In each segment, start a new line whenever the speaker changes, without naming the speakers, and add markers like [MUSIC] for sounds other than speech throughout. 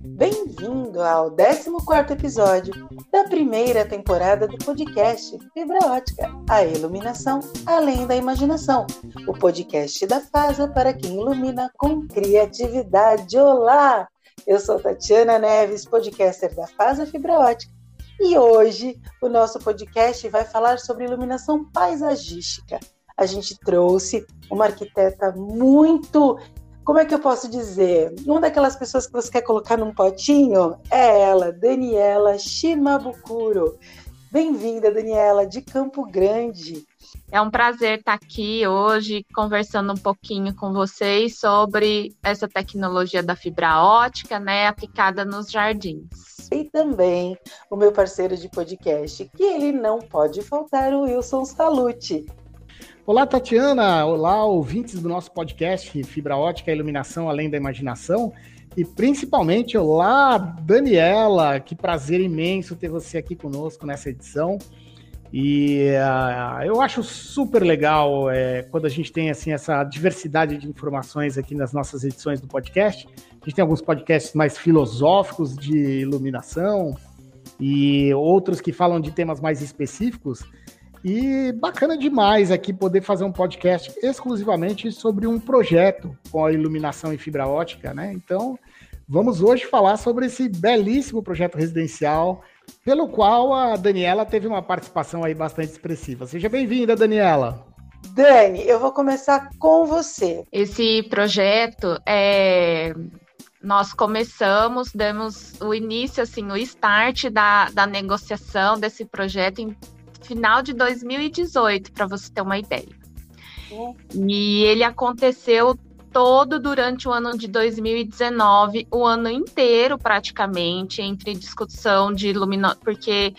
Bem-vindo ao 14 episódio da primeira temporada do podcast Fibra Ótica, a iluminação além da imaginação. O podcast da FASA para quem ilumina com criatividade. Olá! Eu sou Tatiana Neves, podcaster da FASA Fibra Ótica. E hoje o nosso podcast vai falar sobre iluminação paisagística. A gente trouxe uma arquiteta muito como é que eu posso dizer? Uma daquelas pessoas que você quer colocar num potinho é ela, Daniela Shimabukuro. Bem-vinda, Daniela, de Campo Grande.
É um prazer estar aqui hoje conversando um pouquinho com vocês sobre essa tecnologia da fibra ótica, né, aplicada nos jardins.
E também o meu parceiro de podcast, que ele não pode faltar, o Wilson Salute.
Olá, Tatiana. Olá, ouvintes do nosso podcast Fibra Ótica Iluminação Além da Imaginação. E principalmente, olá, Daniela. Que prazer imenso ter você aqui conosco nessa edição. E uh, eu acho super legal é, quando a gente tem assim essa diversidade de informações aqui nas nossas edições do podcast. A gente tem alguns podcasts mais filosóficos de iluminação e outros que falam de temas mais específicos. E bacana demais aqui poder fazer um podcast exclusivamente sobre um projeto com a iluminação em fibra ótica, né? Então, vamos hoje falar sobre esse belíssimo projeto residencial, pelo qual a Daniela teve uma participação aí bastante expressiva. Seja bem-vinda, Daniela.
Dani, eu vou começar com você.
Esse projeto é nós começamos, demos o início, assim, o start da, da negociação desse projeto em final de 2018, para você ter uma ideia. É. E ele aconteceu todo durante o ano de 2019, o ano inteiro praticamente, entre discussão de lumino... porque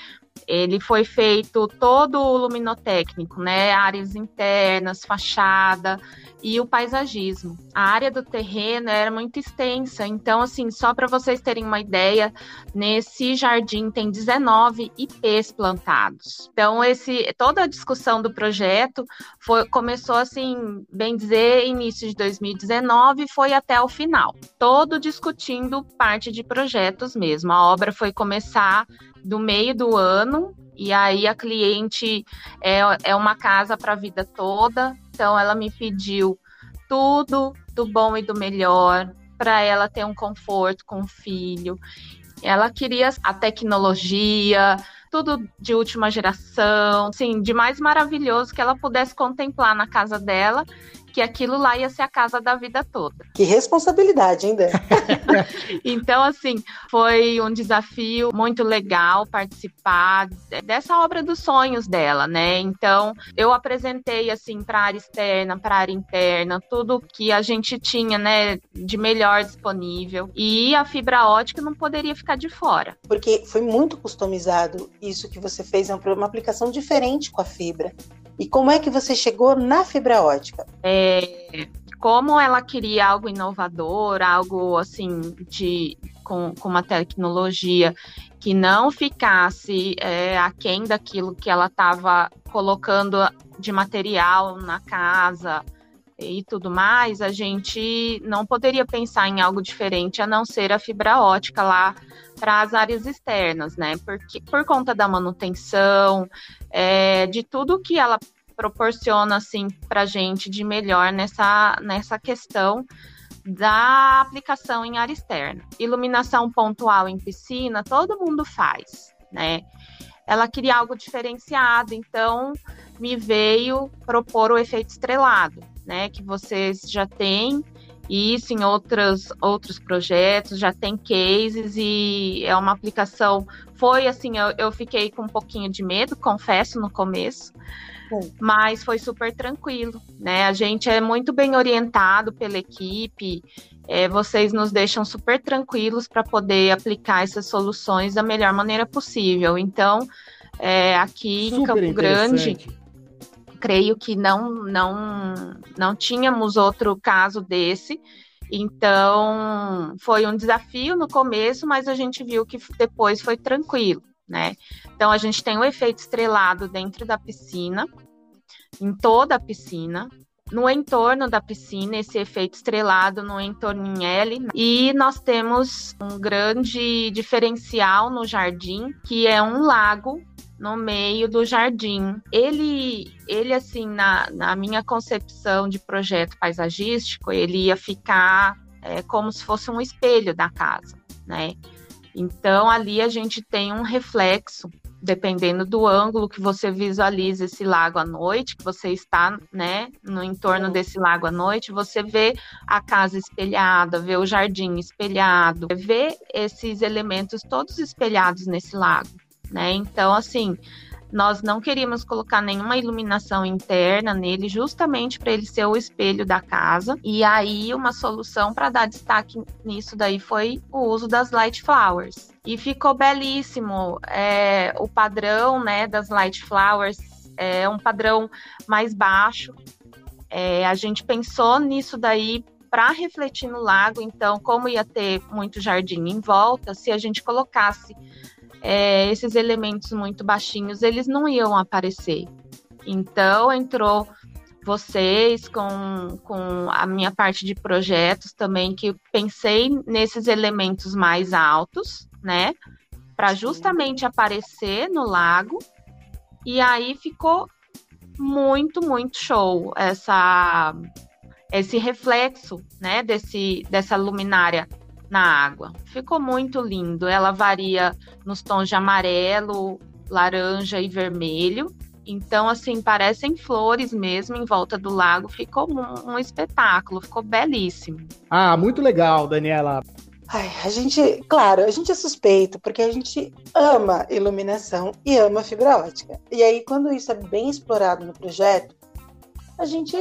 ele foi feito todo o luminotécnico, né? Áreas internas, fachada, e o paisagismo. A área do terreno era muito extensa, então, assim, só para vocês terem uma ideia, nesse jardim tem 19 IPs plantados. Então, esse, toda a discussão do projeto foi, começou, assim, bem dizer, início de 2019 foi até o final, todo discutindo parte de projetos mesmo. A obra foi começar do meio do ano, e aí a cliente é, é uma casa para a vida toda, então ela me pediu tudo do bom e do melhor para ela ter um conforto com o filho. Ela queria a tecnologia, tudo de última geração, sim, de mais maravilhoso que ela pudesse contemplar na casa dela que aquilo lá ia ser a casa da vida toda.
Que responsabilidade, ainda. [LAUGHS]
então, assim, foi um desafio muito legal participar dessa obra dos sonhos dela, né? Então, eu apresentei, assim, para a área externa, para a área interna, tudo que a gente tinha, né, de melhor disponível. E a fibra ótica não poderia ficar de fora.
Porque foi muito customizado isso que você fez, é uma aplicação diferente com a fibra. E como é que você chegou na fibra ótica?
É, como ela queria algo inovador, algo assim de com, com uma tecnologia que não ficasse é, aquém daquilo que ela estava colocando de material na casa e tudo mais, a gente não poderia pensar em algo diferente a não ser a fibra ótica lá para as áreas externas, né? Porque por conta da manutenção, é, de tudo que ela proporciona assim para gente de melhor nessa nessa questão da aplicação em área externa. Iluminação pontual em piscina, todo mundo faz, né? Ela queria algo diferenciado, então me veio propor o efeito estrelado, né? Que vocês já têm isso em outros, outros projetos, já tem cases e é uma aplicação. Foi assim, eu, eu fiquei com um pouquinho de medo, confesso, no começo, mas foi super tranquilo, né? A gente é muito bem orientado pela equipe, é, vocês nos deixam super tranquilos para poder aplicar essas soluções da melhor maneira possível. Então, é, aqui super em Campo Grande creio que não, não, não tínhamos outro caso desse. Então, foi um desafio no começo, mas a gente viu que depois foi tranquilo, né? Então, a gente tem o efeito estrelado dentro da piscina, em toda a piscina, no entorno da piscina, esse efeito estrelado no entorno em L. E nós temos um grande diferencial no jardim, que é um lago no meio do jardim. Ele, ele assim, na, na minha concepção de projeto paisagístico, ele ia ficar é, como se fosse um espelho da casa, né? Então ali a gente tem um reflexo, dependendo do ângulo que você visualiza esse lago à noite, que você está, né, no entorno desse lago à noite, você vê a casa espelhada, vê o jardim espelhado, vê esses elementos todos espelhados nesse lago, né? Então assim, nós não queríamos colocar nenhuma iluminação interna nele, justamente para ele ser o espelho da casa. E aí, uma solução para dar destaque nisso daí foi o uso das light flowers. E ficou belíssimo. É, o padrão né, das light flowers é um padrão mais baixo. É, a gente pensou nisso daí para refletir no lago, então, como ia ter muito jardim em volta, se a gente colocasse é, esses elementos muito baixinhos, eles não iam aparecer. Então, entrou vocês com, com a minha parte de projetos também, que pensei nesses elementos mais altos, né? Para justamente aparecer no lago. E aí ficou muito, muito show essa esse reflexo, né, desse dessa luminária na água. Ficou muito lindo. Ela varia nos tons de amarelo, laranja e vermelho. Então, assim, parecem flores mesmo em volta do lago. Ficou um, um espetáculo, ficou belíssimo.
Ah, muito legal, Daniela.
Ai, a gente, claro, a gente é suspeito porque a gente ama iluminação e ama fibra ótica. E aí, quando isso é bem explorado no projeto, a gente,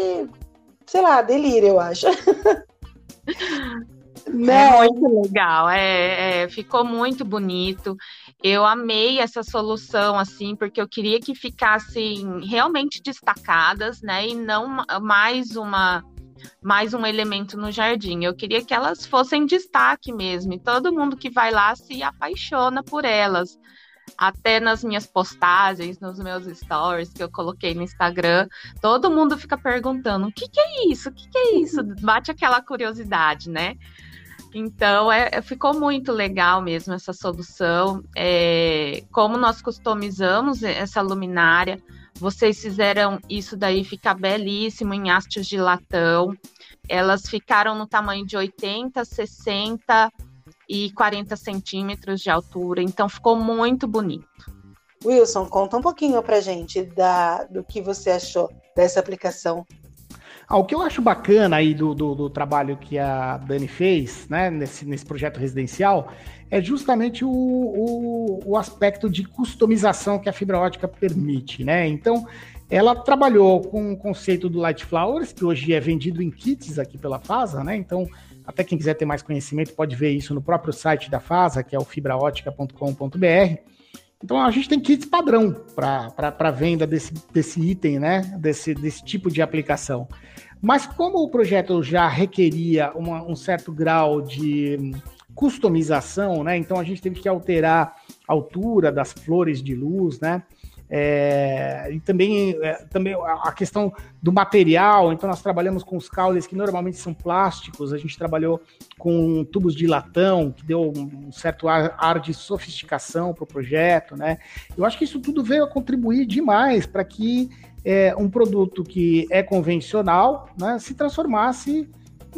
sei lá, delira, eu acho. [LAUGHS]
Né? É muito legal, é, é, ficou muito bonito. Eu amei essa solução, assim, porque eu queria que ficassem realmente destacadas, né? E não mais uma mais um elemento no jardim. Eu queria que elas fossem destaque mesmo. E todo mundo que vai lá se apaixona por elas. Até nas minhas postagens, nos meus stories que eu coloquei no Instagram, todo mundo fica perguntando: o que, que é isso? O que, que é isso? Bate aquela curiosidade, né? Então, é, é, ficou muito legal mesmo essa solução. É, como nós customizamos essa luminária, vocês fizeram isso daí ficar belíssimo em hastes de latão. Elas ficaram no tamanho de 80, 60 e 40 centímetros de altura, então ficou muito bonito.
Wilson, conta um pouquinho pra gente da, do que você achou dessa aplicação
ah, o que eu acho bacana aí do, do, do, trabalho que a Dani fez, né, nesse, nesse projeto residencial, é justamente o, o, o aspecto de customização que a fibra ótica permite, né? Então, ela trabalhou com o conceito do Light Flowers, que hoje é vendido em kits aqui pela FASA, né? Então, até quem quiser ter mais conhecimento pode ver isso no próprio site da FASA, que é o fibraótica.com.br. Então a gente tem kits padrão para venda desse, desse item, né? Desse, desse tipo de aplicação. Mas como o projeto já requeria uma, um certo grau de customização, né? Então a gente teve que alterar a altura das flores de luz, né? É, e também, é, também a questão do material, então nós trabalhamos com os caules que normalmente são plásticos, a gente trabalhou com tubos de latão, que deu um certo ar, ar de sofisticação para o projeto, né? Eu acho que isso tudo veio a contribuir demais para que é, um produto que é convencional né, se transformasse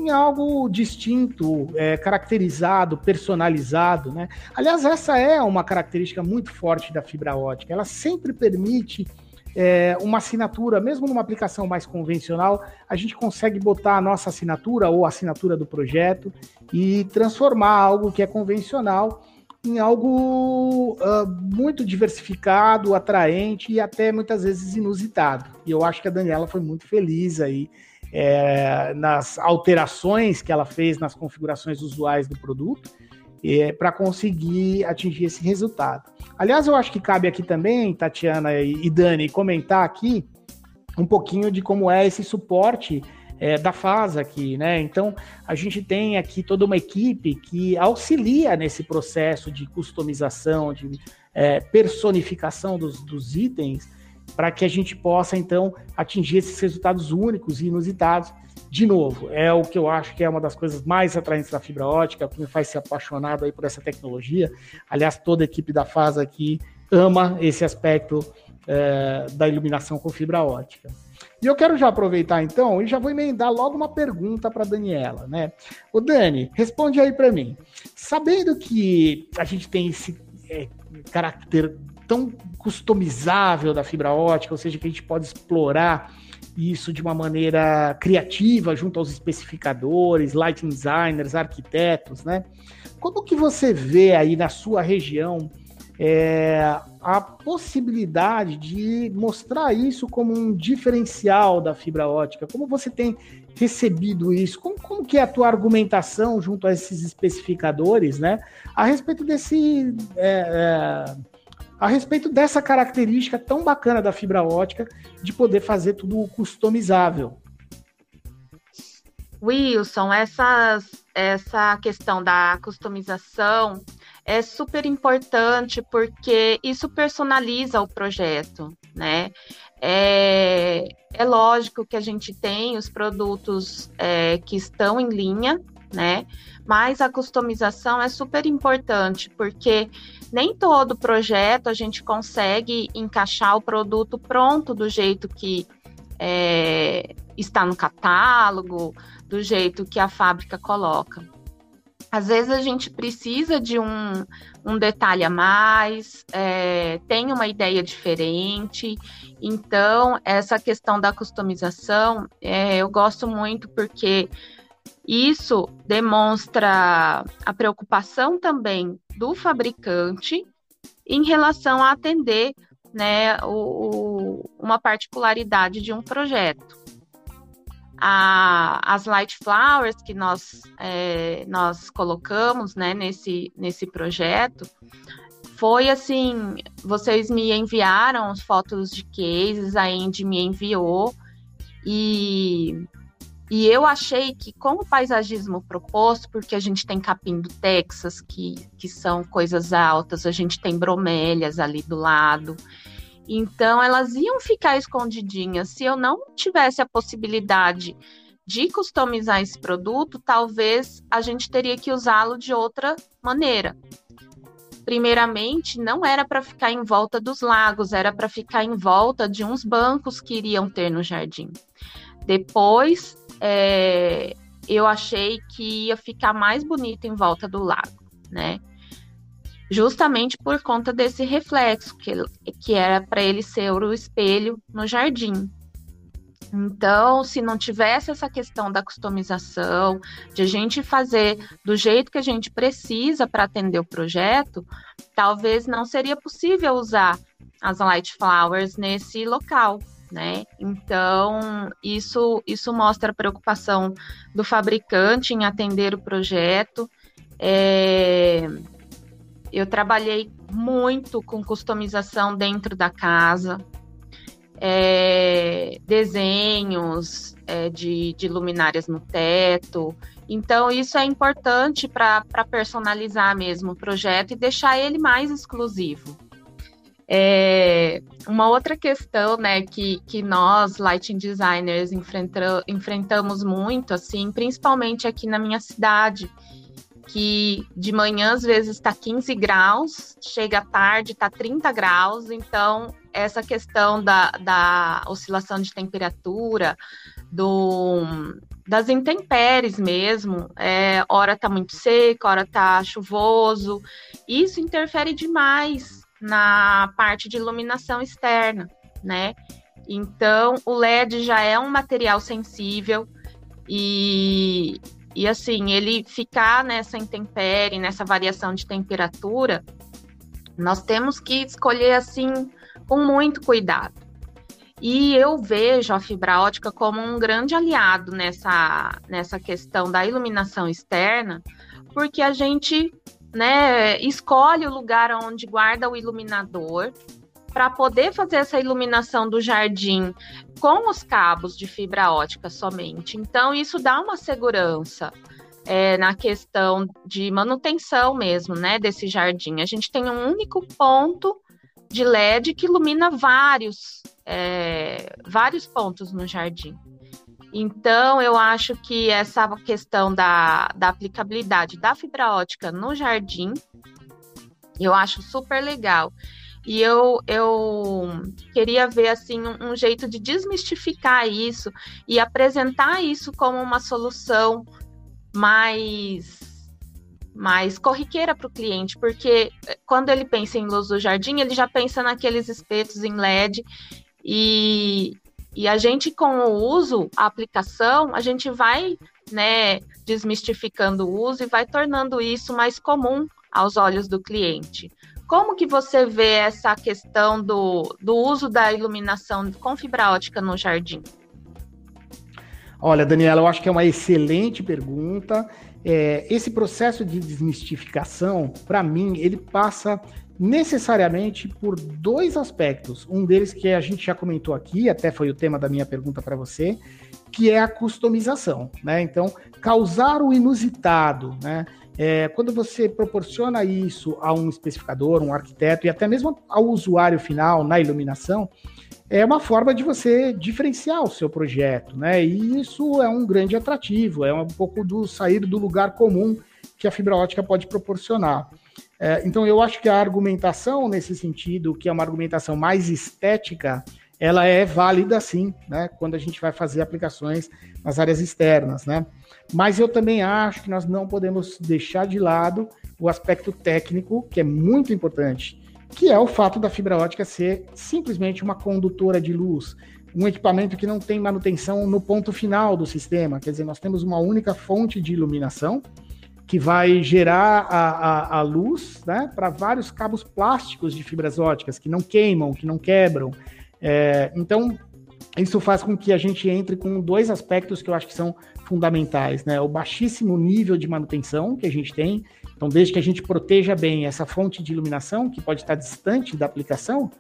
em algo distinto, é, caracterizado, personalizado. Né? Aliás, essa é uma característica muito forte da fibra ótica. Ela sempre permite é, uma assinatura, mesmo numa aplicação mais convencional, a gente consegue botar a nossa assinatura ou a assinatura do projeto e transformar algo que é convencional em algo uh, muito diversificado, atraente e até muitas vezes inusitado. E eu acho que a Daniela foi muito feliz aí é, nas alterações que ela fez nas configurações usuais do produto é, para conseguir atingir esse resultado. Aliás, eu acho que cabe aqui também, Tatiana e, Dani, comentar aqui um pouquinho de como é esse suporte é, da FASA aqui, né? Então, a gente tem aqui toda uma equipe que auxilia nesse processo de customização, de é, personificação dos, dos itens, para que a gente possa, então, atingir esses resultados únicos e inusitados. De novo, é o que eu acho que é uma das coisas mais atraentes da fibra ótica, que me faz ser apaixonado aí por essa tecnologia. Aliás, toda a equipe da FAS aqui ama esse aspecto é, da iluminação com fibra ótica. E eu quero já aproveitar então e já vou emendar logo uma pergunta para Daniela, né? O Dani, responde aí para mim. Sabendo que a gente tem esse é, caráter tão customizável da fibra ótica, ou seja, que a gente pode explorar isso de uma maneira criativa junto aos especificadores, lighting designers, arquitetos, né? Como que você vê aí na sua região é, a possibilidade de mostrar isso como um diferencial da fibra ótica. Como você tem recebido isso? Como, como que é a tua argumentação junto a esses especificadores, né? A respeito desse... É, é, a respeito dessa característica tão bacana da fibra ótica de poder fazer tudo customizável.
Wilson, essas, essa questão da customização é super importante porque isso personaliza o projeto, né? É, é lógico que a gente tem os produtos é, que estão em linha, né? Mas a customização é super importante porque nem todo projeto a gente consegue encaixar o produto pronto do jeito que é, está no catálogo, do jeito que a fábrica coloca. Às vezes a gente precisa de um, um detalhe a mais, é, tem uma ideia diferente. Então, essa questão da customização, é, eu gosto muito porque isso demonstra a preocupação também do fabricante em relação a atender né, o, o, uma particularidade de um projeto. A, as light flowers que nós, é, nós colocamos né, nesse, nesse projeto foi assim: vocês me enviaram fotos de cases, a Andy me enviou, e, e eu achei que com o paisagismo proposto, porque a gente tem capim do Texas, que, que são coisas altas, a gente tem bromélias ali do lado. Então, elas iam ficar escondidinhas. Se eu não tivesse a possibilidade de customizar esse produto, talvez a gente teria que usá-lo de outra maneira. Primeiramente, não era para ficar em volta dos lagos, era para ficar em volta de uns bancos que iriam ter no jardim. Depois, é, eu achei que ia ficar mais bonito em volta do lago, né? justamente por conta desse reflexo, que, que era para ele ser o espelho no jardim. Então, se não tivesse essa questão da customização, de a gente fazer do jeito que a gente precisa para atender o projeto, talvez não seria possível usar as light flowers nesse local, né? Então, isso, isso mostra a preocupação do fabricante em atender o projeto. É, eu trabalhei muito com customização dentro da casa, é, desenhos é, de, de, luminárias no teto. Então, isso é importante para personalizar mesmo o projeto e deixar ele mais exclusivo. É, uma outra questão né, que, que nós, lighting designers, enfrenta, enfrentamos muito, assim, principalmente aqui na minha cidade, que de manhã às vezes está 15 graus, chega à tarde está 30 graus, então essa questão da, da oscilação de temperatura, do, das intempéries mesmo, é, hora está muito seco, hora está chuvoso, isso interfere demais na parte de iluminação externa, né? Então, o LED já é um material sensível e, e assim, ele ficar nessa intempérie, nessa variação de temperatura, nós temos que escolher assim com muito cuidado. E eu vejo a fibra ótica como um grande aliado nessa, nessa questão da iluminação externa, porque a gente né, escolhe o lugar onde guarda o iluminador para poder fazer essa iluminação do jardim com os cabos de fibra ótica somente. Então, isso dá uma segurança é, na questão de manutenção mesmo, né, desse jardim. A gente tem um único ponto de LED que ilumina vários, é, vários pontos no jardim. Então, eu acho que essa questão da, da aplicabilidade da fibra ótica no jardim, eu acho super legal. E eu, eu queria ver assim um, um jeito de desmistificar isso e apresentar isso como uma solução mais mais corriqueira para o cliente, porque eh, quando ele pensa em luz do jardim, ele já pensa naqueles espetos em LED e, e a gente com o uso, a aplicação, a gente vai né, desmistificando o uso e vai tornando isso mais comum aos olhos do cliente. Como que você vê essa questão do, do uso da iluminação com fibra ótica no jardim?
Olha, Daniela, eu acho que é uma excelente pergunta. É, esse processo de desmistificação, para mim, ele passa necessariamente por dois aspectos. Um deles que a gente já comentou aqui, até foi o tema da minha pergunta para você, que é a customização, né? Então, causar o inusitado, né? É, quando você proporciona isso a um especificador, um arquiteto e até mesmo ao usuário final na iluminação, é uma forma de você diferenciar o seu projeto, né? E isso é um grande atrativo, é um pouco do sair do lugar comum que a fibra ótica pode proporcionar. É, então, eu acho que a argumentação nesse sentido, que é uma argumentação mais estética, ela é válida sim, né? Quando a gente vai fazer aplicações nas áreas externas, né? Mas eu também acho que nós não podemos deixar de lado o aspecto técnico, que é muito importante que é o fato da fibra ótica ser simplesmente uma condutora de luz, um equipamento que não tem manutenção no ponto final do sistema. Quer dizer, nós temos uma única fonte de iluminação que vai gerar a, a, a luz né, para vários cabos plásticos de fibras óticas que não queimam, que não quebram. É, então, isso faz com que a gente entre com dois aspectos que eu acho que são fundamentais, né? O baixíssimo nível de manutenção que a gente tem, então, desde que a gente proteja bem essa fonte de iluminação, que pode estar distante da aplicação,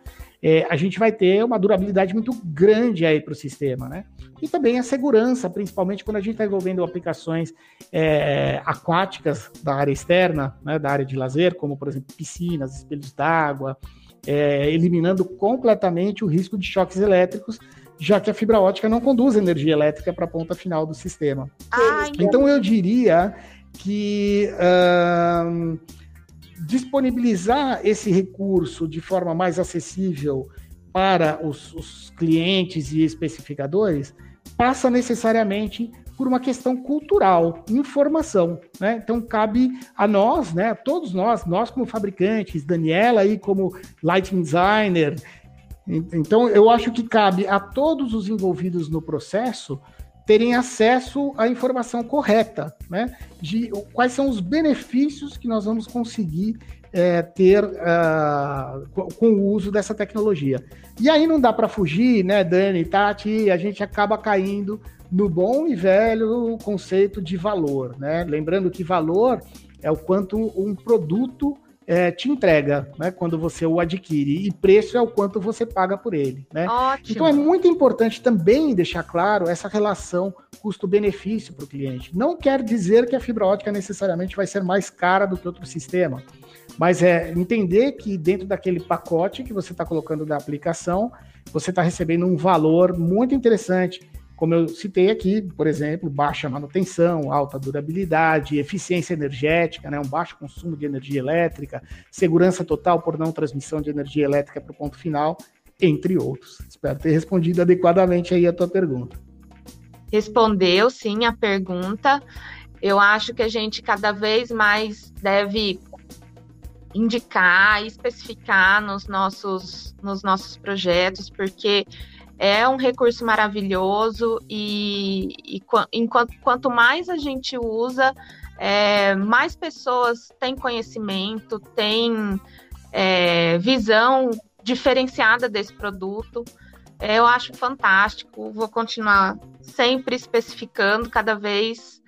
é, a gente vai ter uma durabilidade muito grande aí para o sistema, né? E também a segurança, principalmente quando a gente está envolvendo aplicações é, aquáticas da área externa, né, da área de lazer, como, por exemplo, piscinas, espelhos d'água, é, eliminando completamente o risco de choques elétricos, já que a fibra ótica não conduz energia elétrica para a ponta final do sistema. Ah, então eu diria que disponibilizar esse recurso de forma mais acessível para os, os clientes e especificadores passa necessariamente por uma questão cultural, informação, né? Então cabe a nós, né, todos nós, nós como fabricantes, Daniela aí como lighting designer, então eu acho que cabe a todos os envolvidos no processo terem acesso à informação correta, né? De quais são os benefícios que nós vamos conseguir é, ter uh, com o uso dessa tecnologia. E aí não dá para fugir, né, Dani, Tati? A gente acaba caindo no bom e velho conceito de valor, né? Lembrando que valor é o quanto um produto é, te entrega, né, quando você o adquire, e preço é o quanto você paga por ele, né? Ótimo. Então é muito importante também deixar claro essa relação custo-benefício para o cliente. Não quer dizer que a fibra ótica necessariamente vai ser mais cara do que outro sistema, mas é entender que dentro daquele pacote que você está colocando da aplicação, você está recebendo um valor muito interessante como eu citei aqui, por exemplo, baixa manutenção, alta durabilidade, eficiência energética, né, um baixo consumo de energia elétrica, segurança total por não transmissão de energia elétrica para o ponto final, entre outros. Espero ter respondido adequadamente aí a tua pergunta.
Respondeu sim a pergunta. Eu acho que a gente cada vez mais deve indicar especificar nos nossos, nos nossos projetos, porque é um recurso maravilhoso e, e enquanto, quanto mais a gente usa, é, mais pessoas têm conhecimento, têm é, visão diferenciada desse produto. É, eu acho fantástico, vou continuar sempre especificando cada vez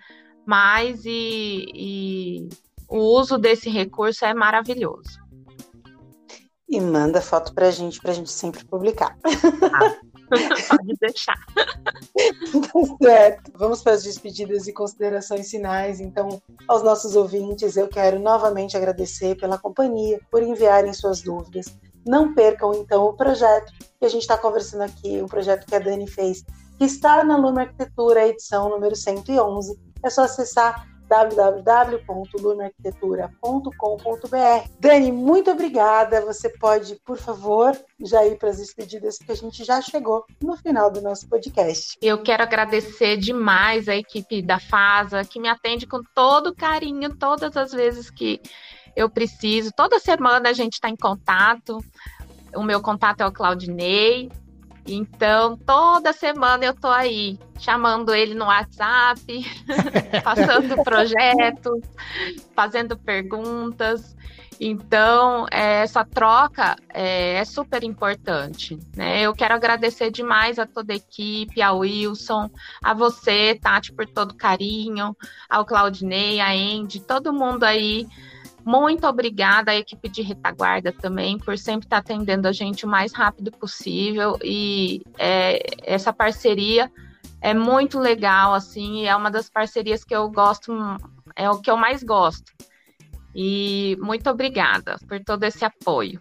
mais e, e o uso desse recurso é maravilhoso.
E manda foto pra gente, pra gente sempre publicar.
Ah. [LAUGHS] [LAUGHS] Pode deixar.
tá certo. Vamos para as despedidas e considerações finais. Então, aos nossos ouvintes, eu quero novamente agradecer pela companhia, por enviarem suas dúvidas. Não percam, então, o projeto que a gente está conversando aqui, o projeto que a Dani fez, que está na Lume Arquitetura, edição número 111. É só acessar www.lumearquitetura.com.br. Dani, muito obrigada. Você pode, por favor, já ir para as despedidas, porque a gente já chegou no final do nosso podcast.
Eu quero agradecer demais a equipe da FASA, que me atende com todo carinho todas as vezes que eu preciso. Toda semana a gente está em contato. O meu contato é o Claudinei. Então, toda semana eu tô aí, chamando ele no WhatsApp, [LAUGHS] passando projetos, fazendo perguntas. Então, é, essa troca é, é, super importante. Né? Eu quero agradecer demais a toda a equipe, ao Wilson, a você, Tati, por todo o carinho, ao Claudinei, a Andy, todo mundo aí muito obrigada à equipe de retaguarda também por sempre estar atendendo a gente o mais rápido possível e é, essa parceria é muito legal assim, é uma das parcerias que eu gosto, é o que eu mais gosto. E muito obrigada por todo esse apoio.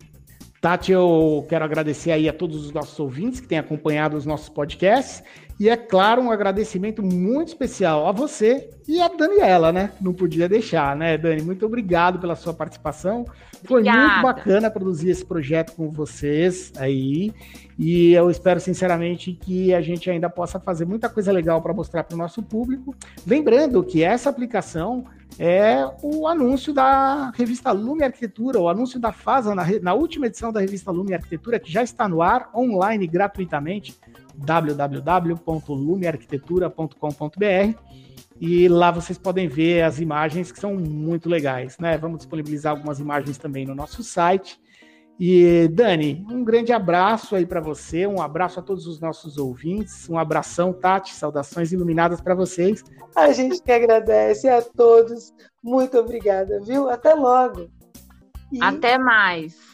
Tati, eu quero agradecer aí a todos os nossos ouvintes que têm acompanhado os nossos podcasts e é claro, um agradecimento muito especial a você e a Daniela, né? Não podia deixar, né, Dani? Muito obrigado pela sua participação. Foi Obrigada. muito bacana produzir esse projeto com vocês aí. E eu espero sinceramente que a gente ainda possa fazer muita coisa legal para mostrar para o nosso público. Lembrando que essa aplicação é o anúncio da revista Lume Arquitetura, o anúncio da FASA na, na última edição da revista Lume Arquitetura, que já está no ar online gratuitamente www.lumearquitetura.com.br e lá vocês podem ver as imagens que são muito legais, né? Vamos disponibilizar algumas imagens também no nosso site. E Dani, um grande abraço aí para você, um abraço a todos os nossos ouvintes, um abração, Tati, saudações iluminadas para vocês.
A gente que agradece a todos, muito obrigada, viu? Até logo.
E... Até mais.